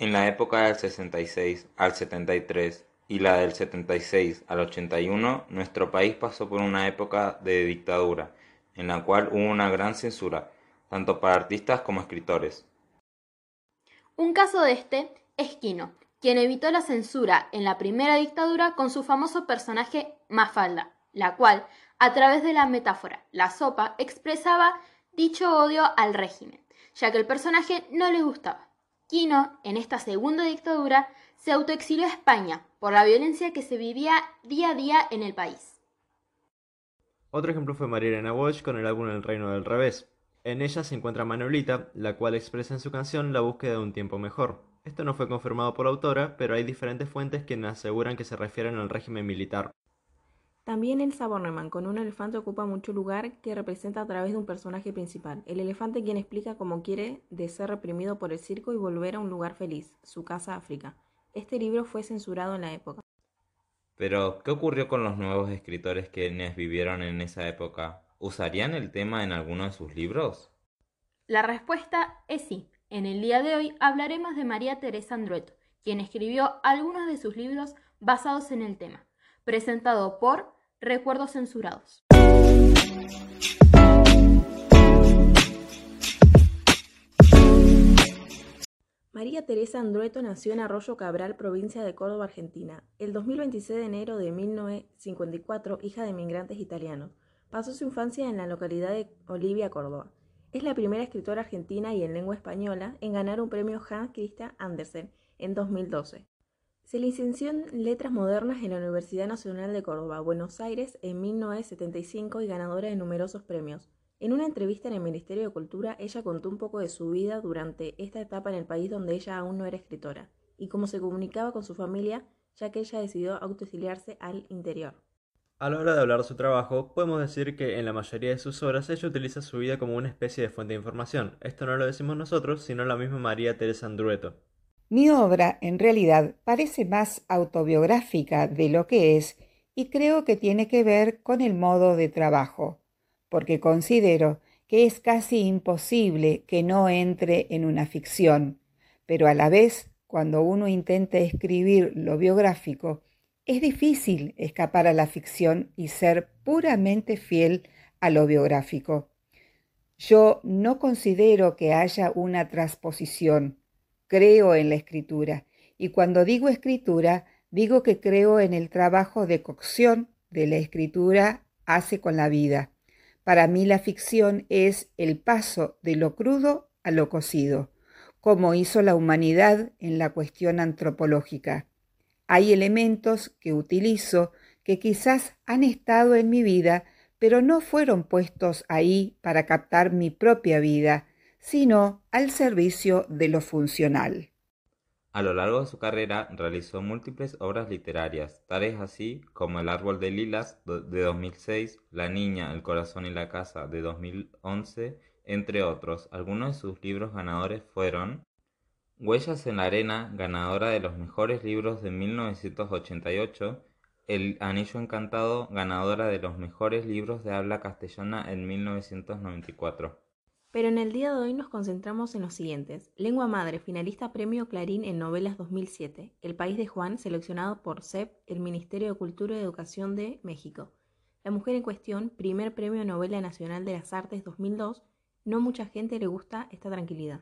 En la época del 66 al 73 y la del 76 al 81, nuestro país pasó por una época de dictadura, en la cual hubo una gran censura, tanto para artistas como escritores. Un caso de este es Quino, quien evitó la censura en la primera dictadura con su famoso personaje Mafalda, la cual, a través de la metáfora La sopa, expresaba dicho odio al régimen, ya que el personaje no le gustaba. Quino, en esta segunda dictadura, se autoexilió a España por la violencia que se vivía día a día en el país. Otro ejemplo fue María Elena Walsh con el álbum El Reino del Revés. En ella se encuentra Manuelita, la cual expresa en su canción la búsqueda de un tiempo mejor. Esto no fue confirmado por la autora, pero hay diferentes fuentes que aseguran que se refieren al régimen militar. También el Bornemann con un elefante ocupa mucho lugar que representa a través de un personaje principal. El elefante quien explica cómo quiere de ser reprimido por el circo y volver a un lugar feliz, su casa África. Este libro fue censurado en la época. Pero, ¿qué ocurrió con los nuevos escritores quienes vivieron en esa época? ¿Usarían el tema en alguno de sus libros? La respuesta es sí. En el día de hoy hablaremos de María Teresa Andrueto, quien escribió algunos de sus libros basados en el tema, presentado por Recuerdos Censurados. María Teresa Andrueto nació en Arroyo Cabral, provincia de Córdoba, Argentina. El 2026 de enero de 1954, hija de inmigrantes italianos. Pasó su infancia en la localidad de Olivia, Córdoba. Es la primera escritora argentina y en lengua española en ganar un premio Hans Christian Andersen en 2012. Se licenció en Letras Modernas en la Universidad Nacional de Córdoba, Buenos Aires, en 1975 y ganadora de numerosos premios. En una entrevista en el Ministerio de Cultura, ella contó un poco de su vida durante esta etapa en el país donde ella aún no era escritora, y cómo se comunicaba con su familia, ya que ella decidió autoexiliarse al interior. A la hora de hablar de su trabajo, podemos decir que en la mayoría de sus obras ella utiliza su vida como una especie de fuente de información. Esto no lo decimos nosotros, sino la misma María Teresa Andrueto. Mi obra, en realidad, parece más autobiográfica de lo que es y creo que tiene que ver con el modo de trabajo, porque considero que es casi imposible que no entre en una ficción, pero a la vez, cuando uno intenta escribir lo biográfico, es difícil escapar a la ficción y ser puramente fiel a lo biográfico. Yo no considero que haya una transposición. Creo en la escritura. Y cuando digo escritura, digo que creo en el trabajo de cocción de la escritura hace con la vida. Para mí la ficción es el paso de lo crudo a lo cocido, como hizo la humanidad en la cuestión antropológica. Hay elementos que utilizo que quizás han estado en mi vida, pero no fueron puestos ahí para captar mi propia vida, sino al servicio de lo funcional. A lo largo de su carrera realizó múltiples obras literarias, tales así como El árbol de lilas de 2006, La niña, el corazón y la casa de 2011, entre otros. Algunos de sus libros ganadores fueron Huellas en la arena, ganadora de los mejores libros de 1988, El anillo encantado, ganadora de los mejores libros de habla castellana en 1994. Pero en el día de hoy nos concentramos en los siguientes. Lengua Madre, finalista Premio Clarín en Novelas 2007. El País de Juan, seleccionado por CEP, el Ministerio de Cultura y Educación de México. La mujer en cuestión, primer Premio Novela Nacional de las Artes 2002. No mucha gente le gusta esta tranquilidad.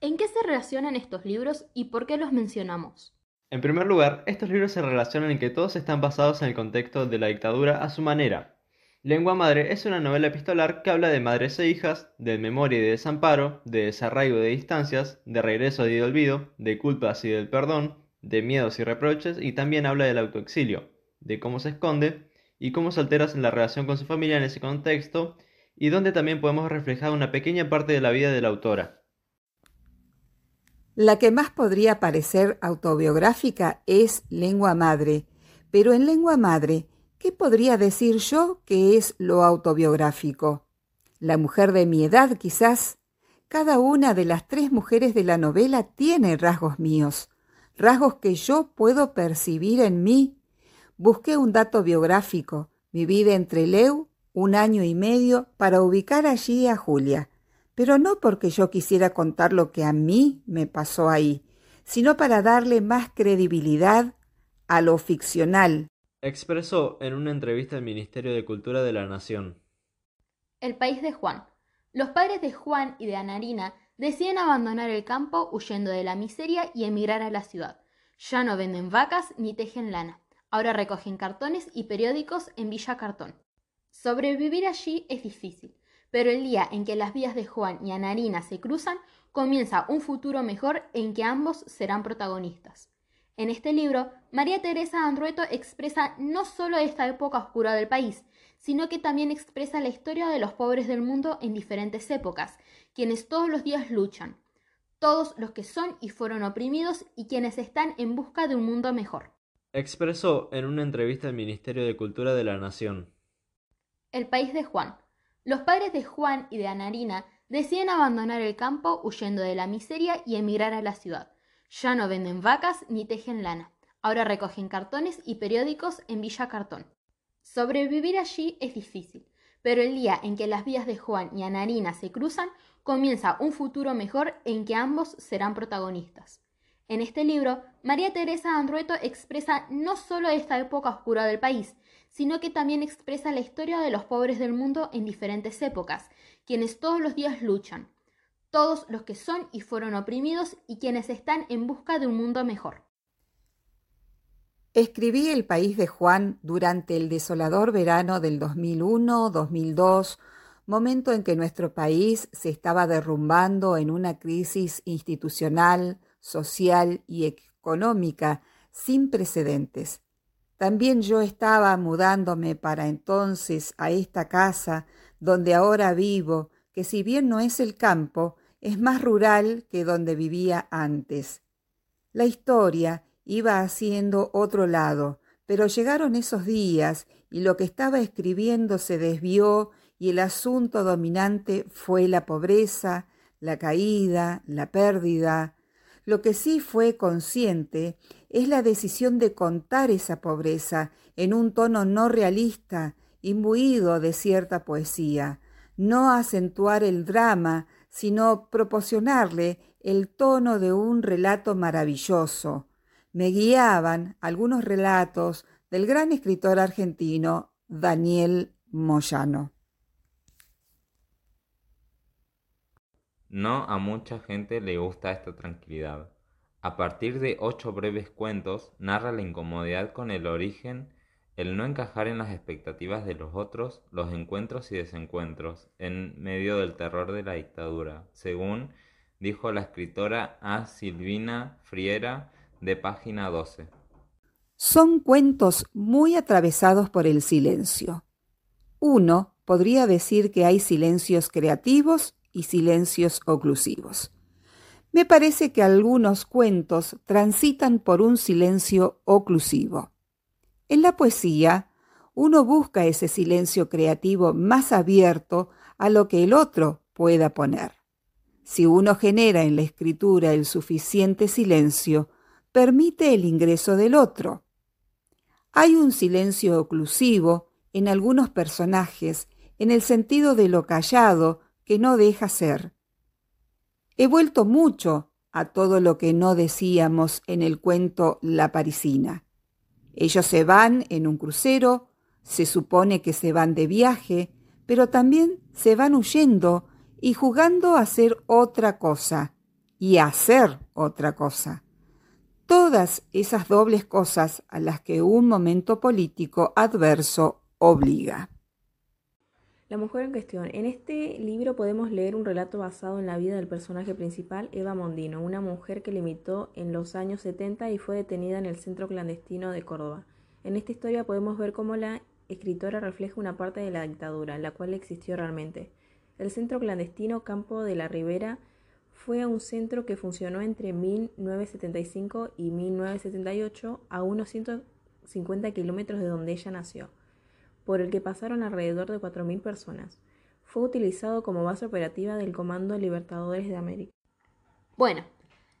¿En qué se relacionan estos libros y por qué los mencionamos? En primer lugar, estos libros se relacionan en que todos están basados en el contexto de la dictadura a su manera. Lengua Madre es una novela epistolar que habla de madres e hijas, de memoria y de desamparo, de desarraigo de distancias, de regreso y de olvido, de culpas y del perdón, de miedos y reproches y también habla del autoexilio, de cómo se esconde y cómo se altera en la relación con su familia en ese contexto y donde también podemos reflejar una pequeña parte de la vida de la autora. La que más podría parecer autobiográfica es Lengua Madre, pero en Lengua Madre, ¿qué podría decir yo que es lo autobiográfico? La mujer de mi edad, quizás. Cada una de las tres mujeres de la novela tiene rasgos míos, rasgos que yo puedo percibir en mí. Busqué un dato biográfico, mi vida entre Leu, un año y medio, para ubicar allí a Julia pero no porque yo quisiera contar lo que a mí me pasó ahí, sino para darle más credibilidad a lo ficcional. Expresó en una entrevista al Ministerio de Cultura de la Nación. El país de Juan. Los padres de Juan y de Anarina deciden abandonar el campo huyendo de la miseria y emigrar a la ciudad. Ya no venden vacas ni tejen lana. Ahora recogen cartones y periódicos en Villa Cartón. Sobrevivir allí es difícil, pero el día en que las vías de Juan y Anarina se cruzan, comienza un futuro mejor en que ambos serán protagonistas. En este libro, María Teresa Andrueto expresa no solo esta época oscura del país, sino que también expresa la historia de los pobres del mundo en diferentes épocas, quienes todos los días luchan, todos los que son y fueron oprimidos y quienes están en busca de un mundo mejor. Expresó en una entrevista al Ministerio de Cultura de la Nación. El país de Juan. Los padres de Juan y de Anarina deciden abandonar el campo huyendo de la miseria y emigrar a la ciudad. Ya no venden vacas ni tejen lana. Ahora recogen cartones y periódicos en Villa Cartón. Sobrevivir allí es difícil, pero el día en que las vías de Juan y Anarina se cruzan, comienza un futuro mejor en que ambos serán protagonistas. En este libro, María Teresa Andrueto expresa no solo esta época oscura del país, sino que también expresa la historia de los pobres del mundo en diferentes épocas, quienes todos los días luchan, todos los que son y fueron oprimidos y quienes están en busca de un mundo mejor. Escribí El País de Juan durante el desolador verano del 2001-2002, momento en que nuestro país se estaba derrumbando en una crisis institucional, social y económica sin precedentes. También yo estaba mudándome para entonces a esta casa donde ahora vivo, que si bien no es el campo, es más rural que donde vivía antes. La historia iba haciendo otro lado, pero llegaron esos días y lo que estaba escribiendo se desvió y el asunto dominante fue la pobreza, la caída, la pérdida, lo que sí fue consciente es la decisión de contar esa pobreza en un tono no realista, imbuido de cierta poesía, no acentuar el drama, sino proporcionarle el tono de un relato maravilloso. Me guiaban algunos relatos del gran escritor argentino Daniel Moyano. No a mucha gente le gusta esta tranquilidad. A partir de ocho breves cuentos, narra la incomodidad con el origen, el no encajar en las expectativas de los otros, los encuentros y desencuentros, en medio del terror de la dictadura, según dijo la escritora A. Silvina Friera de página 12. Son cuentos muy atravesados por el silencio. Uno podría decir que hay silencios creativos y silencios oclusivos. Me parece que algunos cuentos transitan por un silencio oclusivo. En la poesía, uno busca ese silencio creativo más abierto a lo que el otro pueda poner. Si uno genera en la escritura el suficiente silencio, permite el ingreso del otro. Hay un silencio oclusivo en algunos personajes en el sentido de lo callado que no deja ser. He vuelto mucho a todo lo que no decíamos en el cuento La Parisina. Ellos se van en un crucero, se supone que se van de viaje, pero también se van huyendo y jugando a hacer otra cosa y a hacer otra cosa. Todas esas dobles cosas a las que un momento político adverso obliga. La mujer en cuestión. En este libro podemos leer un relato basado en la vida del personaje principal, Eva Mondino, una mujer que limitó en los años 70 y fue detenida en el centro clandestino de Córdoba. En esta historia podemos ver cómo la escritora refleja una parte de la dictadura, la cual existió realmente. El centro clandestino Campo de la Ribera fue un centro que funcionó entre 1975 y 1978 a unos 150 kilómetros de donde ella nació por el que pasaron alrededor de 4.000 personas. Fue utilizado como base operativa del Comando Libertadores de América. Bueno,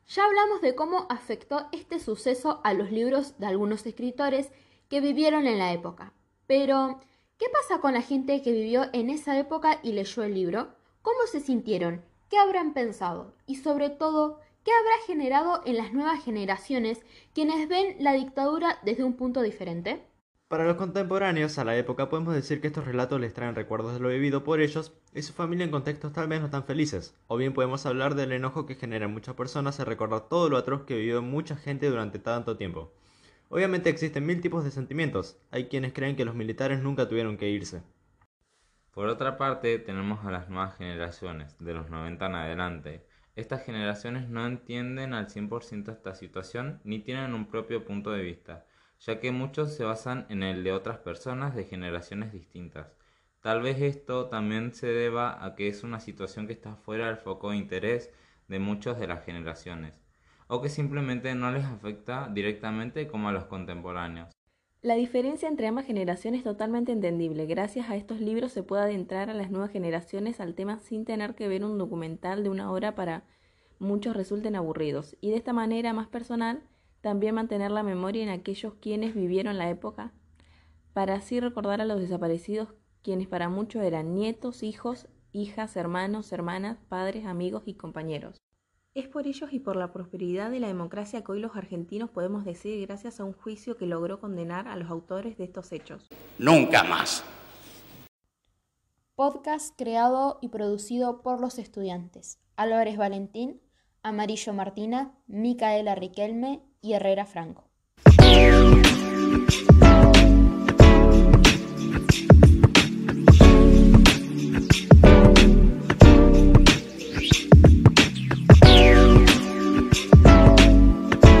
ya hablamos de cómo afectó este suceso a los libros de algunos escritores que vivieron en la época. Pero, ¿qué pasa con la gente que vivió en esa época y leyó el libro? ¿Cómo se sintieron? ¿Qué habrán pensado? Y sobre todo, ¿qué habrá generado en las nuevas generaciones quienes ven la dictadura desde un punto diferente? Para los contemporáneos a la época podemos decir que estos relatos les traen recuerdos de lo vivido por ellos y su familia en contextos tal vez no tan felices, o bien podemos hablar del enojo que genera en muchas personas al recordar todo lo atroz que vivió mucha gente durante tanto tiempo. Obviamente existen mil tipos de sentimientos, hay quienes creen que los militares nunca tuvieron que irse. Por otra parte, tenemos a las nuevas generaciones, de los 90 en adelante. Estas generaciones no entienden al 100% esta situación ni tienen un propio punto de vista ya que muchos se basan en el de otras personas de generaciones distintas. Tal vez esto también se deba a que es una situación que está fuera del foco de interés de muchas de las generaciones, o que simplemente no les afecta directamente como a los contemporáneos. La diferencia entre ambas generaciones es totalmente entendible. Gracias a estos libros se puede adentrar a las nuevas generaciones al tema sin tener que ver un documental de una hora para muchos resulten aburridos, y de esta manera más personal también mantener la memoria en aquellos quienes vivieron la época, para así recordar a los desaparecidos, quienes para muchos eran nietos, hijos, hijas, hermanos, hermanas, padres, amigos y compañeros. Es por ellos y por la prosperidad de la democracia que hoy los argentinos podemos decir gracias a un juicio que logró condenar a los autores de estos hechos. Nunca más. Podcast creado y producido por los estudiantes Álvarez Valentín, Amarillo Martina, Micaela Riquelme y Herrera Franco.